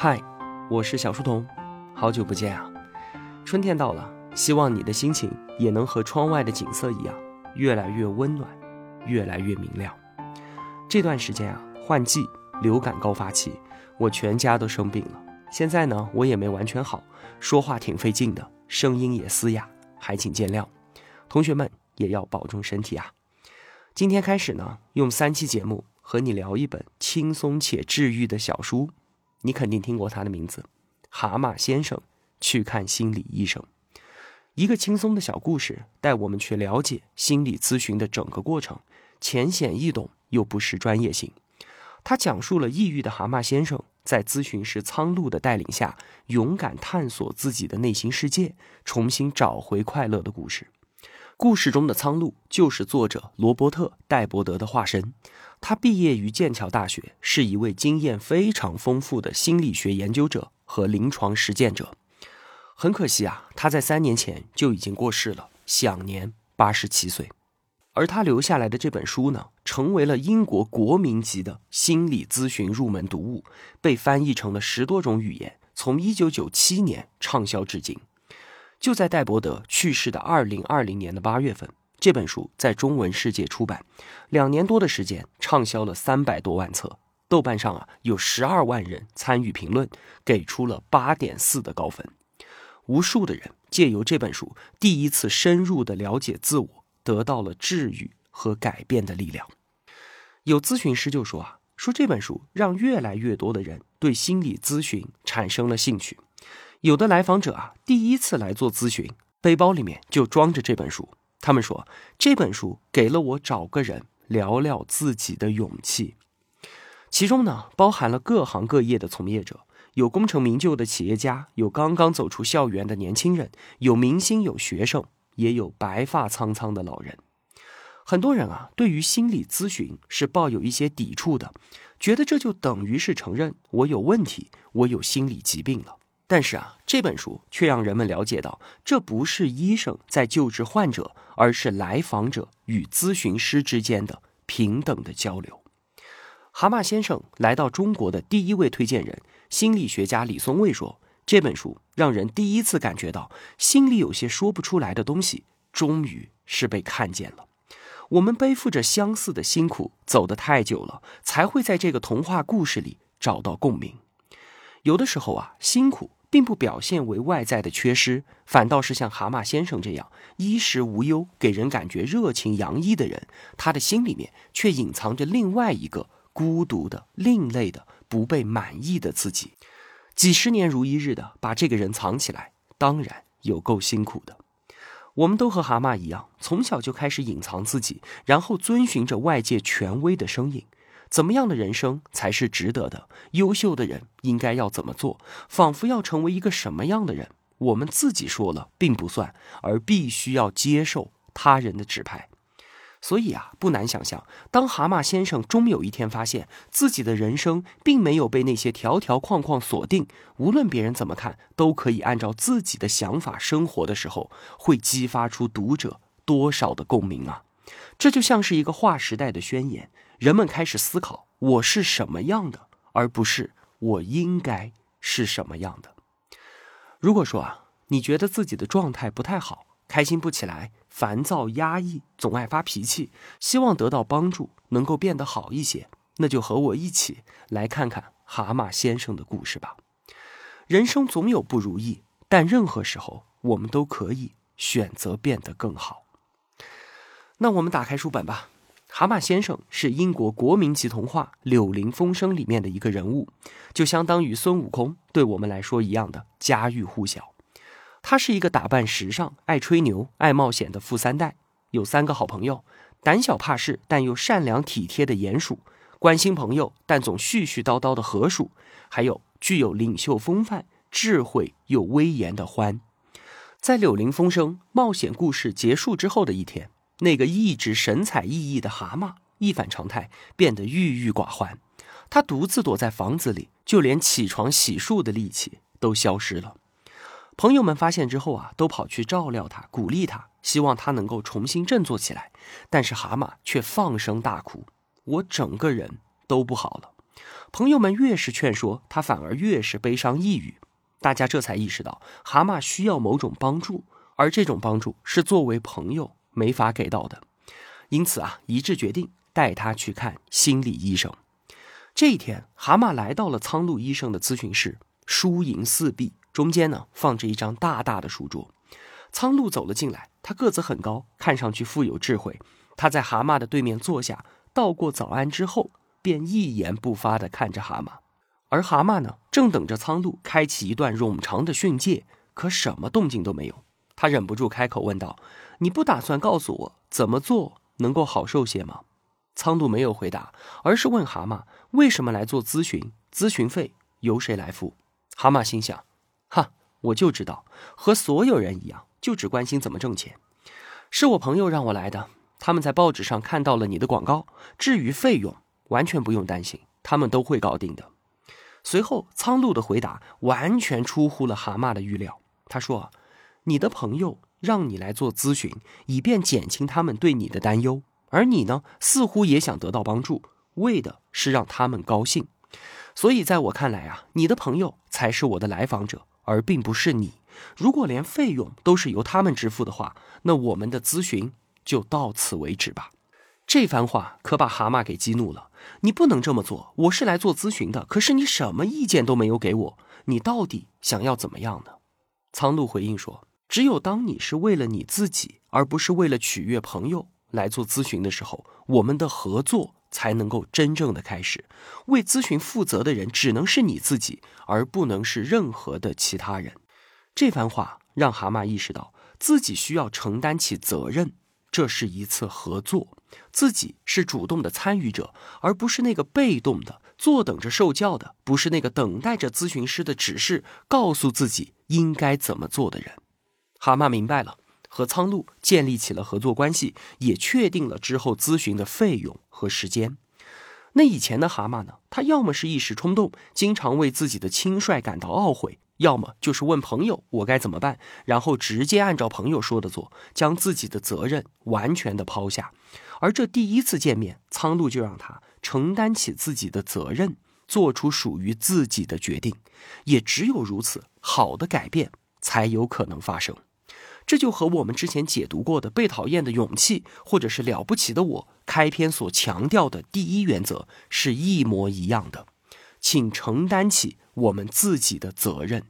嗨，我是小书童，好久不见啊！春天到了，希望你的心情也能和窗外的景色一样，越来越温暖，越来越明亮。这段时间啊，换季，流感高发期，我全家都生病了。现在呢，我也没完全好，说话挺费劲的，声音也嘶哑，还请见谅。同学们也要保重身体啊！今天开始呢，用三期节目和你聊一本轻松且治愈的小书。你肯定听过他的名字，《蛤蟆先生去看心理医生》。一个轻松的小故事，带我们去了解心理咨询的整个过程，浅显易懂又不失专业性。他讲述了抑郁的蛤蟆先生在咨询师苍鹭的带领下，勇敢探索自己的内心世界，重新找回快乐的故事。故事中的苍鹭就是作者罗伯特·戴伯德的化身。他毕业于剑桥大学，是一位经验非常丰富的心理学研究者和临床实践者。很可惜啊，他在三年前就已经过世了，享年八十七岁。而他留下来的这本书呢，成为了英国国民级的心理咨询入门读物，被翻译成了十多种语言，从一九九七年畅销至今。就在戴伯德去世的二零二零年的八月份。这本书在中文世界出版，两年多的时间，畅销了三百多万册。豆瓣上啊，有十二万人参与评论，给出了八点四的高分。无数的人借由这本书，第一次深入的了解自我，得到了治愈和改变的力量。有咨询师就说啊，说这本书让越来越多的人对心理咨询产生了兴趣。有的来访者啊，第一次来做咨询，背包里面就装着这本书。他们说，这本书给了我找个人聊聊自己的勇气。其中呢，包含了各行各业的从业者，有功成名就的企业家，有刚刚走出校园的年轻人，有明星，有学生，也有白发苍苍的老人。很多人啊，对于心理咨询是抱有一些抵触的，觉得这就等于是承认我有问题，我有心理疾病了。但是啊，这本书却让人们了解到，这不是医生在救治患者，而是来访者与咨询师之间的平等的交流。蛤蟆先生来到中国的第一位推荐人，心理学家李松蔚说：“这本书让人第一次感觉到，心里有些说不出来的东西，终于是被看见了。我们背负着相似的辛苦，走得太久了，才会在这个童话故事里找到共鸣。有的时候啊，辛苦。”并不表现为外在的缺失，反倒是像蛤蟆先生这样衣食无忧、给人感觉热情洋溢的人，他的心里面却隐藏着另外一个孤独的、另类的、不被满意的自己。几十年如一日的把这个人藏起来，当然有够辛苦的。我们都和蛤蟆一样，从小就开始隐藏自己，然后遵循着外界权威的声音。怎么样的人生才是值得的？优秀的人应该要怎么做？仿佛要成为一个什么样的人？我们自己说了并不算，而必须要接受他人的指派。所以啊，不难想象，当蛤蟆先生终有一天发现自己的人生并没有被那些条条框框锁定，无论别人怎么看，都可以按照自己的想法生活的时候，会激发出读者多少的共鸣啊！这就像是一个划时代的宣言。人们开始思考我是什么样的，而不是我应该是什么样的。如果说啊，你觉得自己的状态不太好，开心不起来，烦躁压抑，总爱发脾气，希望得到帮助，能够变得好一些，那就和我一起来看看蛤蟆先生的故事吧。人生总有不如意，但任何时候我们都可以选择变得更好。那我们打开书本吧。蛤蟆先生是英国国民级童话《柳林风声》里面的一个人物，就相当于孙悟空对我们来说一样的家喻户晓。他是一个打扮时尚、爱吹牛、爱冒险的富三代，有三个好朋友：胆小怕事但又善良体贴的鼹鼠，关心朋友但总絮絮叨叨的河鼠，还有具有领袖风范、智慧又威严的獾。在《柳林风声》冒险故事结束之后的一天。那个一直神采奕奕的蛤蟆一反常态，变得郁郁寡欢。他独自躲在房子里，就连起床洗漱的力气都消失了。朋友们发现之后啊，都跑去照料他，鼓励他，希望他能够重新振作起来。但是蛤蟆却放声大哭：“我整个人都不好了。”朋友们越是劝说，他反而越是悲伤抑郁。大家这才意识到，蛤蟆需要某种帮助，而这种帮助是作为朋友没法给到的。因此啊，一致决定带他去看心理医生。这一天，蛤蟆来到了苍鹭医生的咨询室，书迎四壁，中间呢放着一张大大的书桌。苍鹭走了进来，他个子很高，看上去富有智慧。他在蛤蟆的对面坐下，道过早安之后，便一言不发地看着蛤蟆。而蛤蟆呢，正等着苍鹭开启一段冗长的训诫，可什么动静都没有。他忍不住开口问道：“你不打算告诉我怎么做能够好受些吗？”苍鹭没有回答，而是问蛤蟆：“为什么来做咨询？咨询费由谁来付？”蛤蟆心想：“哈，我就知道，和所有人一样。”就只关心怎么挣钱，是我朋友让我来的。他们在报纸上看到了你的广告。至于费用，完全不用担心，他们都会搞定的。随后，苍鹭的回答完全出乎了蛤蟆的预料。他说：“你的朋友让你来做咨询，以便减轻他们对你的担忧，而你呢，似乎也想得到帮助，为的是让他们高兴。所以，在我看来啊，你的朋友才是我的来访者，而并不是你。”如果连费用都是由他们支付的话，那我们的咨询就到此为止吧。这番话可把蛤蟆给激怒了。你不能这么做，我是来做咨询的，可是你什么意见都没有给我，你到底想要怎么样呢？苍鹭回应说：“只有当你是为了你自己，而不是为了取悦朋友来做咨询的时候，我们的合作才能够真正的开始。为咨询负责的人只能是你自己，而不能是任何的其他人。”这番话让蛤蟆意识到自己需要承担起责任，这是一次合作，自己是主动的参与者，而不是那个被动的坐等着受教的，不是那个等待着咨询师的指示告诉自己应该怎么做的人。蛤蟆明白了，和苍鹭建立起了合作关系，也确定了之后咨询的费用和时间。那以前的蛤蟆呢？他要么是一时冲动，经常为自己的轻率感到懊悔。要么就是问朋友我该怎么办，然后直接按照朋友说的做，将自己的责任完全的抛下。而这第一次见面，苍鹭就让他承担起自己的责任，做出属于自己的决定。也只有如此，好的改变才有可能发生。这就和我们之前解读过的《被讨厌的勇气》或者是《了不起的我》开篇所强调的第一原则是一模一样的。请承担起我们自己的责任，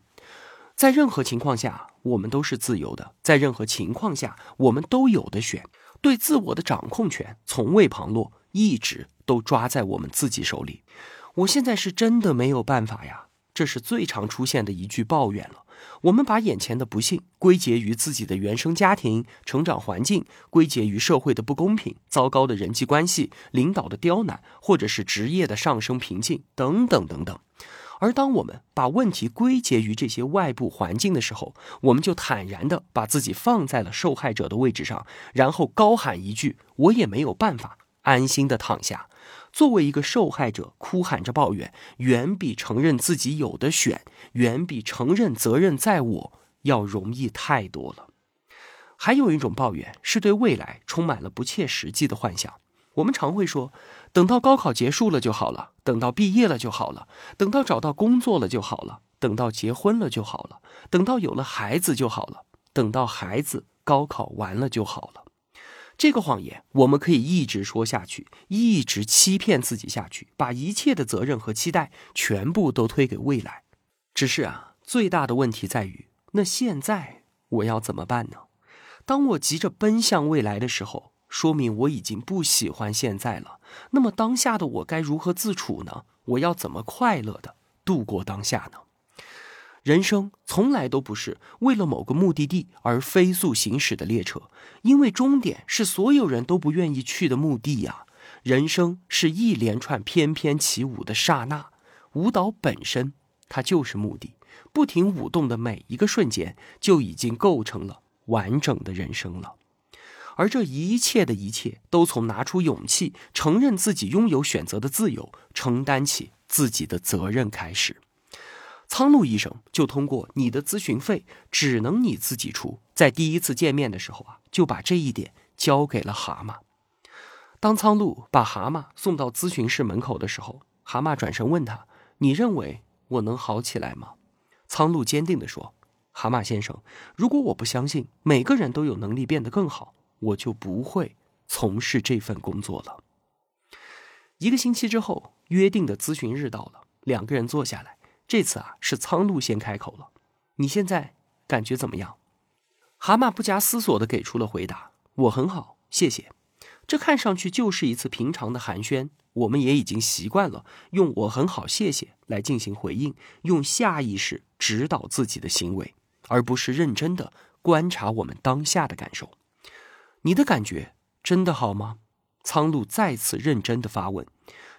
在任何情况下，我们都是自由的；在任何情况下，我们都有的选。对自我的掌控权从未旁落，一直都抓在我们自己手里。我现在是真的没有办法呀，这是最常出现的一句抱怨了。我们把眼前的不幸归结于自己的原生家庭、成长环境，归结于社会的不公平、糟糕的人际关系、领导的刁难，或者是职业的上升瓶颈等等等等。而当我们把问题归结于这些外部环境的时候，我们就坦然的把自己放在了受害者的位置上，然后高喊一句：“我也没有办法安心的躺下。”作为一个受害者，哭喊着抱怨，远比承认自己有的选，远比承认责任在我要容易太多了。还有一种抱怨是对未来充满了不切实际的幻想。我们常会说，等到高考结束了就好了，等到毕业了就好了，等到找到工作了就好了，等到结婚了就好了，等到有了孩子就好了，等到孩子高考完了就好了。这个谎言，我们可以一直说下去，一直欺骗自己下去，把一切的责任和期待全部都推给未来。只是啊，最大的问题在于，那现在我要怎么办呢？当我急着奔向未来的时候，说明我已经不喜欢现在了。那么当下的我该如何自处呢？我要怎么快乐的度过当下呢？人生从来都不是为了某个目的地而飞速行驶的列车，因为终点是所有人都不愿意去的墓地呀。人生是一连串翩翩起舞的刹那，舞蹈本身它就是目的，不停舞动的每一个瞬间就已经构成了完整的人生了。而这一切的一切，都从拿出勇气，承认自己拥有选择的自由，承担起自己的责任开始。苍鹭医生就通过你的咨询费只能你自己出，在第一次见面的时候啊，就把这一点交给了蛤蟆。当苍鹭把蛤蟆送到咨询室门口的时候，蛤蟆转身问他：“你认为我能好起来吗？”苍鹭坚定地说：“蛤蟆先生，如果我不相信每个人都有能力变得更好，我就不会从事这份工作了。”一个星期之后，约定的咨询日到了，两个人坐下来。这次啊，是苍鹭先开口了：“你现在感觉怎么样？”蛤蟆不假思索地给出了回答：“我很好，谢谢。”这看上去就是一次平常的寒暄，我们也已经习惯了用“我很好，谢谢”来进行回应，用下意识指导自己的行为，而不是认真的观察我们当下的感受。你的感觉真的好吗？苍鹭再次认真的发问：“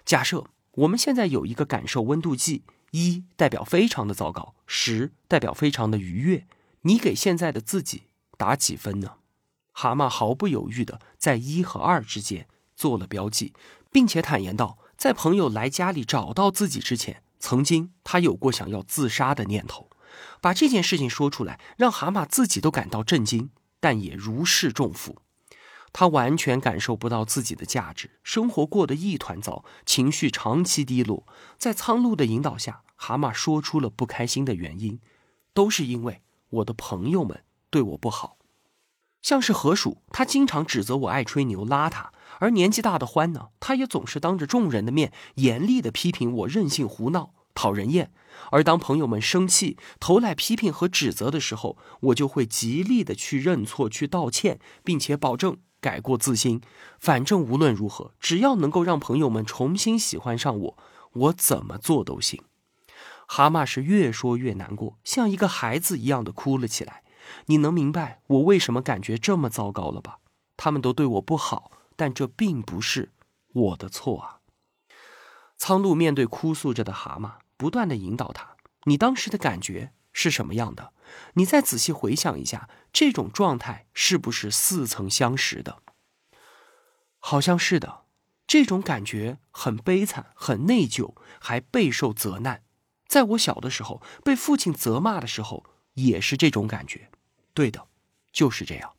假设我们现在有一个感受温度计，一代表非常的糟糕，十代表非常的愉悦，你给现在的自己打几分呢？”蛤蟆毫不犹豫的在一和二之间做了标记，并且坦言道：“在朋友来家里找到自己之前，曾经他有过想要自杀的念头。”把这件事情说出来，让蛤蟆自己都感到震惊，但也如释重负。他完全感受不到自己的价值，生活过得一团糟，情绪长期低落。在苍鹭的引导下，蛤蟆说出了不开心的原因，都是因为我的朋友们对我不好。像是河鼠，他经常指责我爱吹牛、邋遢；而年纪大的獾呢，他也总是当着众人的面严厉地批评我任性胡闹、讨人厌。而当朋友们生气、投来批评和指责的时候，我就会极力地去认错、去道歉，并且保证。改过自新，反正无论如何，只要能够让朋友们重新喜欢上我，我怎么做都行。蛤蟆是越说越难过，像一个孩子一样的哭了起来。你能明白我为什么感觉这么糟糕了吧？他们都对我不好，但这并不是我的错啊。苍鹭面对哭诉着的蛤蟆，不断的引导他：“你当时的感觉是什么样的？”你再仔细回想一下，这种状态是不是似曾相识的？好像是的。这种感觉很悲惨，很内疚，还备受责难。在我小的时候，被父亲责骂的时候，也是这种感觉。对的，就是这样。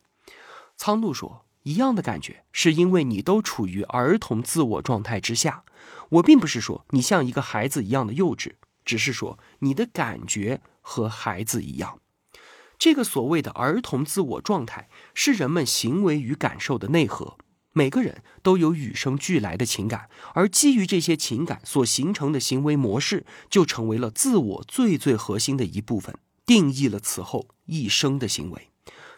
苍鹭说：“一样的感觉，是因为你都处于儿童自我状态之下。我并不是说你像一个孩子一样的幼稚，只是说你的感觉和孩子一样。”这个所谓的儿童自我状态，是人们行为与感受的内核。每个人都有与生俱来的情感，而基于这些情感所形成的行为模式，就成为了自我最最核心的一部分，定义了此后一生的行为。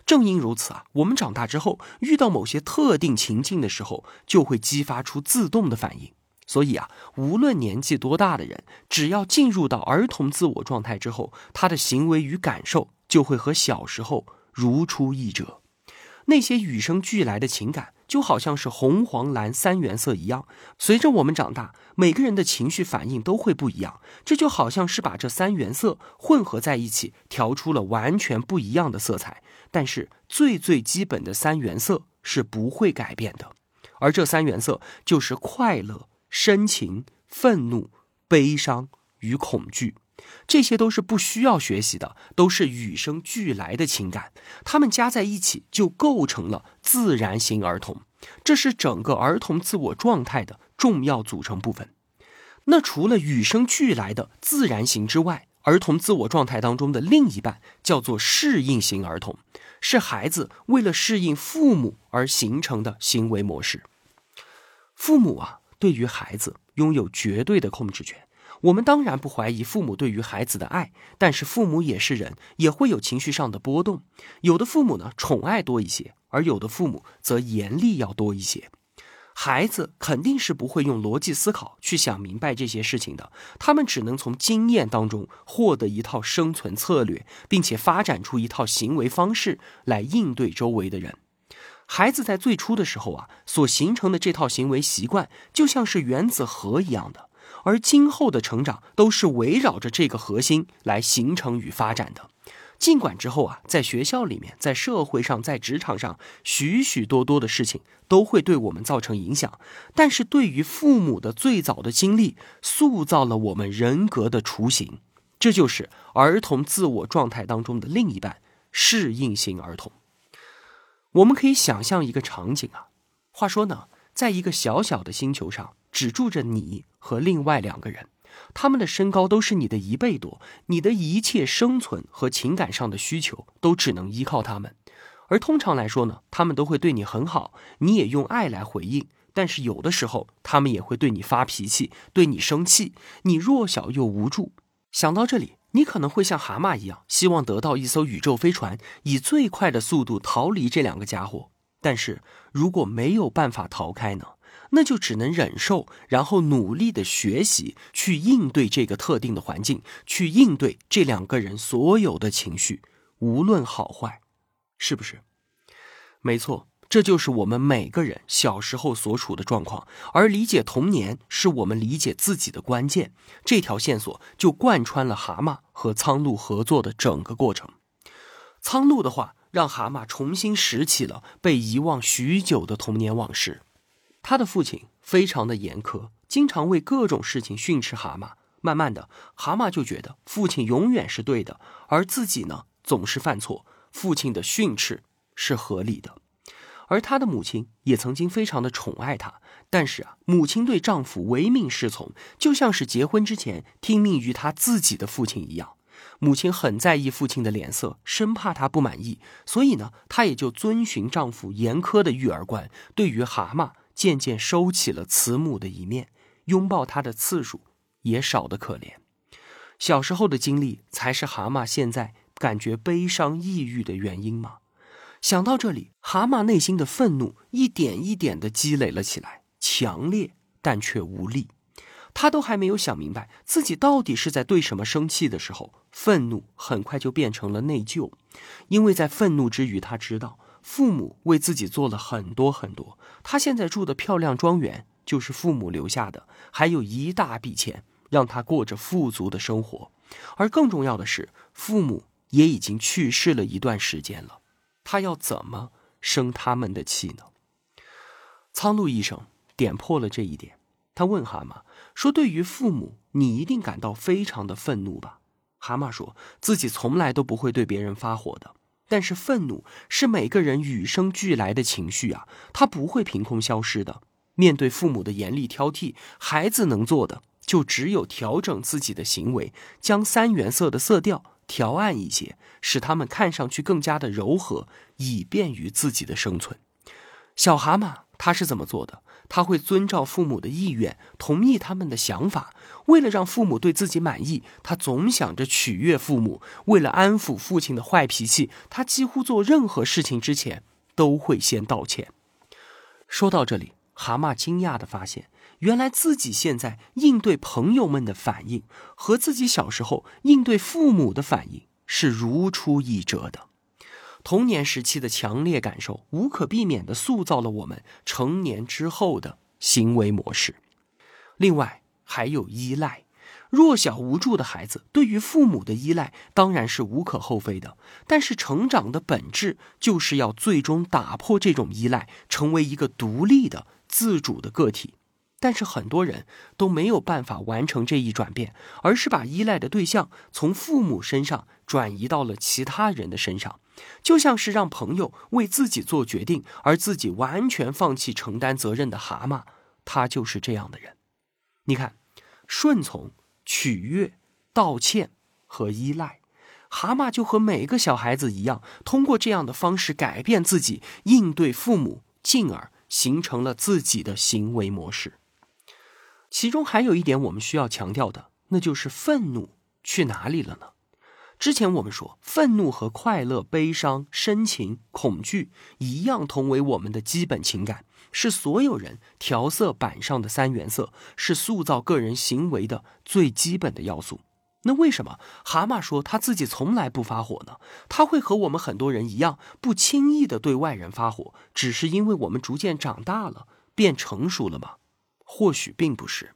正因如此啊，我们长大之后遇到某些特定情境的时候，就会激发出自动的反应。所以啊，无论年纪多大的人，只要进入到儿童自我状态之后，他的行为与感受。就会和小时候如出一辙，那些与生俱来的情感就好像是红、黄、蓝三原色一样。随着我们长大，每个人的情绪反应都会不一样。这就好像是把这三原色混合在一起，调出了完全不一样的色彩。但是最最基本的三原色是不会改变的，而这三原色就是快乐、深情、愤怒、悲伤与恐惧。这些都是不需要学习的，都是与生俱来的情感，它们加在一起就构成了自然型儿童，这是整个儿童自我状态的重要组成部分。那除了与生俱来的自然型之外，儿童自我状态当中的另一半叫做适应型儿童，是孩子为了适应父母而形成的行为模式。父母啊，对于孩子拥有绝对的控制权。我们当然不怀疑父母对于孩子的爱，但是父母也是人，也会有情绪上的波动。有的父母呢宠爱多一些，而有的父母则严厉要多一些。孩子肯定是不会用逻辑思考去想明白这些事情的，他们只能从经验当中获得一套生存策略，并且发展出一套行为方式来应对周围的人。孩子在最初的时候啊，所形成的这套行为习惯，就像是原子核一样的。而今后的成长都是围绕着这个核心来形成与发展的。尽管之后啊，在学校里面、在社会上、在职场上，许许多多的事情都会对我们造成影响，但是对于父母的最早的经历，塑造了我们人格的雏形。这就是儿童自我状态当中的另一半——适应型儿童。我们可以想象一个场景啊，话说呢，在一个小小的星球上。只住着你和另外两个人，他们的身高都是你的一倍多，你的一切生存和情感上的需求都只能依靠他们。而通常来说呢，他们都会对你很好，你也用爱来回应。但是有的时候，他们也会对你发脾气，对你生气。你弱小又无助。想到这里，你可能会像蛤蟆一样，希望得到一艘宇宙飞船，以最快的速度逃离这两个家伙。但是如果没有办法逃开呢？那就只能忍受，然后努力的学习，去应对这个特定的环境，去应对这两个人所有的情绪，无论好坏，是不是？没错。这就是我们每个人小时候所处的状况，而理解童年是我们理解自己的关键。这条线索就贯穿了蛤蟆和苍鹭合作的整个过程。苍鹭的话让蛤蟆重新拾起了被遗忘许久的童年往事。他的父亲非常的严苛，经常为各种事情训斥蛤蟆。慢慢的，蛤蟆就觉得父亲永远是对的，而自己呢总是犯错，父亲的训斥是合理的。而她的母亲也曾经非常的宠爱她，但是啊，母亲对丈夫唯命是从，就像是结婚之前听命于她自己的父亲一样。母亲很在意父亲的脸色，生怕他不满意，所以呢，她也就遵循丈夫严苛的育儿观，对于蛤蟆渐渐收起了慈母的一面，拥抱她的次数也少得可怜。小时候的经历才是蛤蟆现在感觉悲伤抑郁的原因吗？想到这里，蛤蟆内心的愤怒一点一点的积累了起来，强烈但却无力。他都还没有想明白自己到底是在对什么生气的时候，愤怒很快就变成了内疚。因为在愤怒之余，他知道父母为自己做了很多很多，他现在住的漂亮庄园就是父母留下的，还有一大笔钱让他过着富足的生活。而更重要的是，父母也已经去世了一段时间了。他要怎么生他们的气呢？苍鹭医生点破了这一点。他问蛤蟆说：“对于父母，你一定感到非常的愤怒吧？”蛤蟆说自己从来都不会对别人发火的，但是愤怒是每个人与生俱来的情绪啊，它不会凭空消失的。面对父母的严厉挑剔，孩子能做的就只有调整自己的行为，将三原色的色调。调暗一些，使他们看上去更加的柔和，以便于自己的生存。小蛤蟆他是怎么做的？他会遵照父母的意愿，同意他们的想法。为了让父母对自己满意，他总想着取悦父母。为了安抚父亲的坏脾气，他几乎做任何事情之前都会先道歉。说到这里，蛤蟆惊讶的发现。原来自己现在应对朋友们的反应，和自己小时候应对父母的反应是如出一辙的。童年时期的强烈感受，无可避免地塑造了我们成年之后的行为模式。另外，还有依赖。弱小无助的孩子对于父母的依赖当然是无可厚非的，但是成长的本质就是要最终打破这种依赖，成为一个独立的、自主的个体。但是很多人都没有办法完成这一转变，而是把依赖的对象从父母身上转移到了其他人的身上，就像是让朋友为自己做决定，而自己完全放弃承担责任的蛤蟆，他就是这样的人。你看，顺从、取悦、道歉和依赖，蛤蟆就和每个小孩子一样，通过这样的方式改变自己应对父母，进而形成了自己的行为模式。其中还有一点我们需要强调的，那就是愤怒去哪里了呢？之前我们说，愤怒和快乐、悲伤、深情、恐惧一样，同为我们的基本情感，是所有人调色板上的三原色，是塑造个人行为的最基本的要素。那为什么蛤蟆说他自己从来不发火呢？他会和我们很多人一样，不轻易的对外人发火，只是因为我们逐渐长大了，变成熟了吗？或许并不是。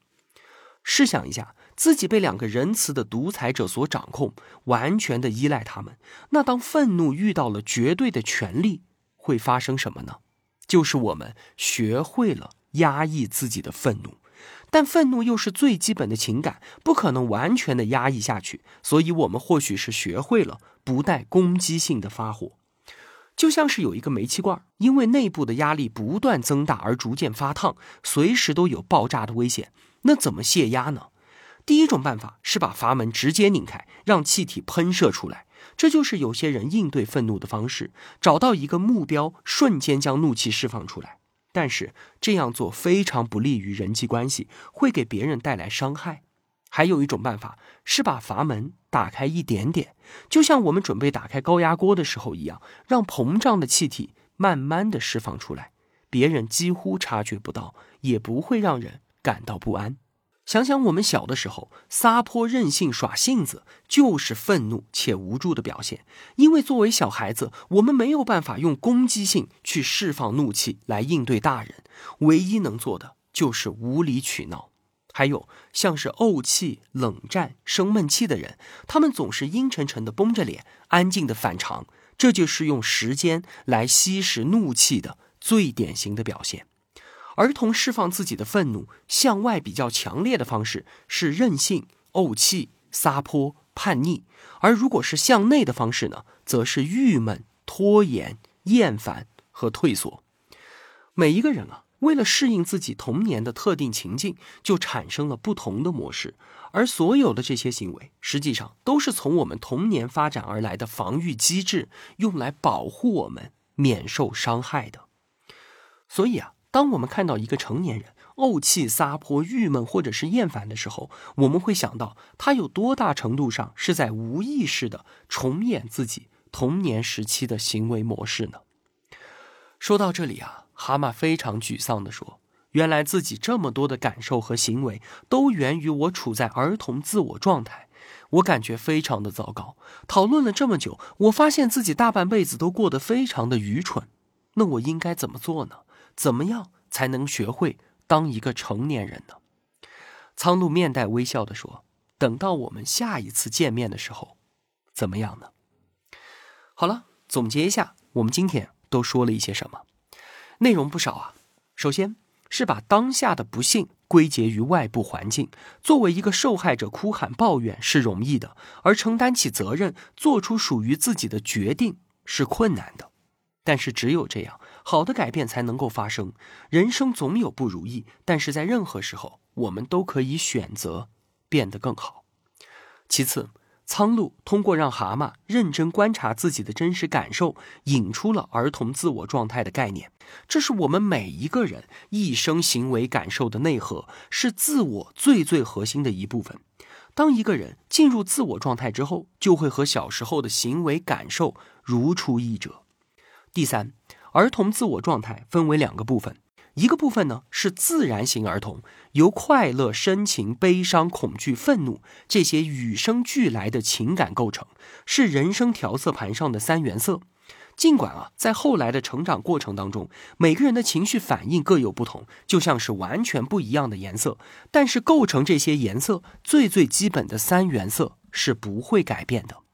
试想一下，自己被两个仁慈的独裁者所掌控，完全的依赖他们，那当愤怒遇到了绝对的权力，会发生什么呢？就是我们学会了压抑自己的愤怒，但愤怒又是最基本的情感，不可能完全的压抑下去，所以我们或许是学会了不带攻击性的发火。就像是有一个煤气罐，因为内部的压力不断增大而逐渐发烫，随时都有爆炸的危险。那怎么泄压呢？第一种办法是把阀门直接拧开，让气体喷射出来。这就是有些人应对愤怒的方式，找到一个目标，瞬间将怒气释放出来。但是这样做非常不利于人际关系，会给别人带来伤害。还有一种办法是把阀门打开一点点，就像我们准备打开高压锅的时候一样，让膨胀的气体慢慢的释放出来，别人几乎察觉不到，也不会让人感到不安。想想我们小的时候，撒泼任性耍性子，就是愤怒且无助的表现。因为作为小孩子，我们没有办法用攻击性去释放怒气来应对大人，唯一能做的就是无理取闹。还有像是怄气、冷战、生闷气的人，他们总是阴沉沉的绷着脸，安静的反常，这就是用时间来吸食怒气的最典型的表现。儿童释放自己的愤怒，向外比较强烈的方式是任性、怄气、撒泼、叛逆；而如果是向内的方式呢，则是郁闷、拖延、厌烦和退缩。每一个人啊，为了适应自己童年的特定情境，就产生了不同的模式，而所有的这些行为，实际上都是从我们童年发展而来的防御机制，用来保护我们免受伤害的。所以啊。当我们看到一个成年人怄气、撒泼、郁闷或者是厌烦的时候，我们会想到他有多大程度上是在无意识的重演自己童年时期的行为模式呢？说到这里啊，蛤蟆非常沮丧地说：“原来自己这么多的感受和行为都源于我处在儿童自我状态，我感觉非常的糟糕。讨论了这么久，我发现自己大半辈子都过得非常的愚蠢。那我应该怎么做呢？”怎么样才能学会当一个成年人呢？苍鹭面带微笑的说：“等到我们下一次见面的时候，怎么样呢？”好了，总结一下，我们今天都说了一些什么？内容不少啊。首先是把当下的不幸归结于外部环境，作为一个受害者哭喊抱怨是容易的，而承担起责任，做出属于自己的决定是困难的。但是只有这样，好的改变才能够发生。人生总有不如意，但是在任何时候，我们都可以选择变得更好。其次，苍鹭通过让蛤蟆认真观察自己的真实感受，引出了儿童自我状态的概念。这是我们每一个人一生行为感受的内核，是自我最最核心的一部分。当一个人进入自我状态之后，就会和小时候的行为感受如出一辙。第三，儿童自我状态分为两个部分，一个部分呢是自然型儿童，由快乐、深情、悲伤、恐惧、愤怒这些与生俱来的情感构成，是人生调色盘上的三原色。尽管啊，在后来的成长过程当中，每个人的情绪反应各有不同，就像是完全不一样的颜色，但是构成这些颜色最最基本的三原色是不会改变的。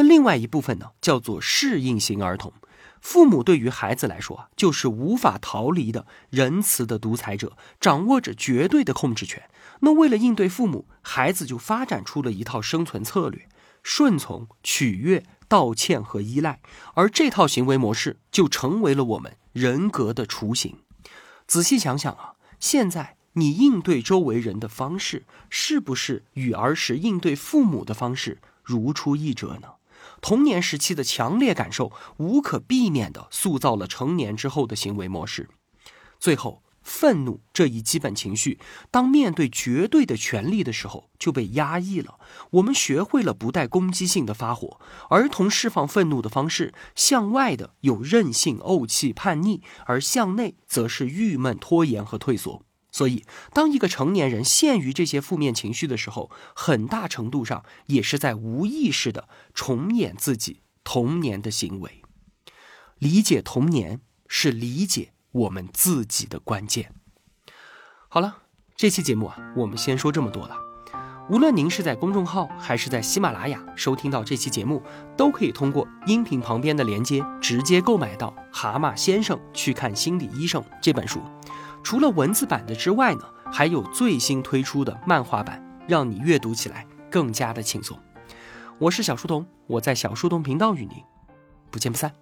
那另外一部分呢，叫做适应型儿童。父母对于孩子来说啊，就是无法逃离的仁慈的独裁者，掌握着绝对的控制权。那为了应对父母，孩子就发展出了一套生存策略：顺从、取悦、道歉和依赖。而这套行为模式就成为了我们人格的雏形。仔细想想啊，现在你应对周围人的方式，是不是与儿时应对父母的方式如出一辙呢？童年时期的强烈感受，无可避免地塑造了成年之后的行为模式。最后，愤怒这一基本情绪，当面对绝对的权利的时候，就被压抑了。我们学会了不带攻击性的发火。儿童释放愤怒的方式，向外的有任性、怄气、叛逆，而向内则是郁闷、拖延和退缩。所以，当一个成年人陷于这些负面情绪的时候，很大程度上也是在无意识的重演自己童年的行为。理解童年是理解我们自己的关键。好了，这期节目啊，我们先说这么多了。无论您是在公众号还是在喜马拉雅收听到这期节目，都可以通过音频旁边的连接直接购买到《蛤蟆先生去看心理医生》这本书。除了文字版的之外呢，还有最新推出的漫画版，让你阅读起来更加的轻松。我是小书童，我在小书童频道与您不见不散。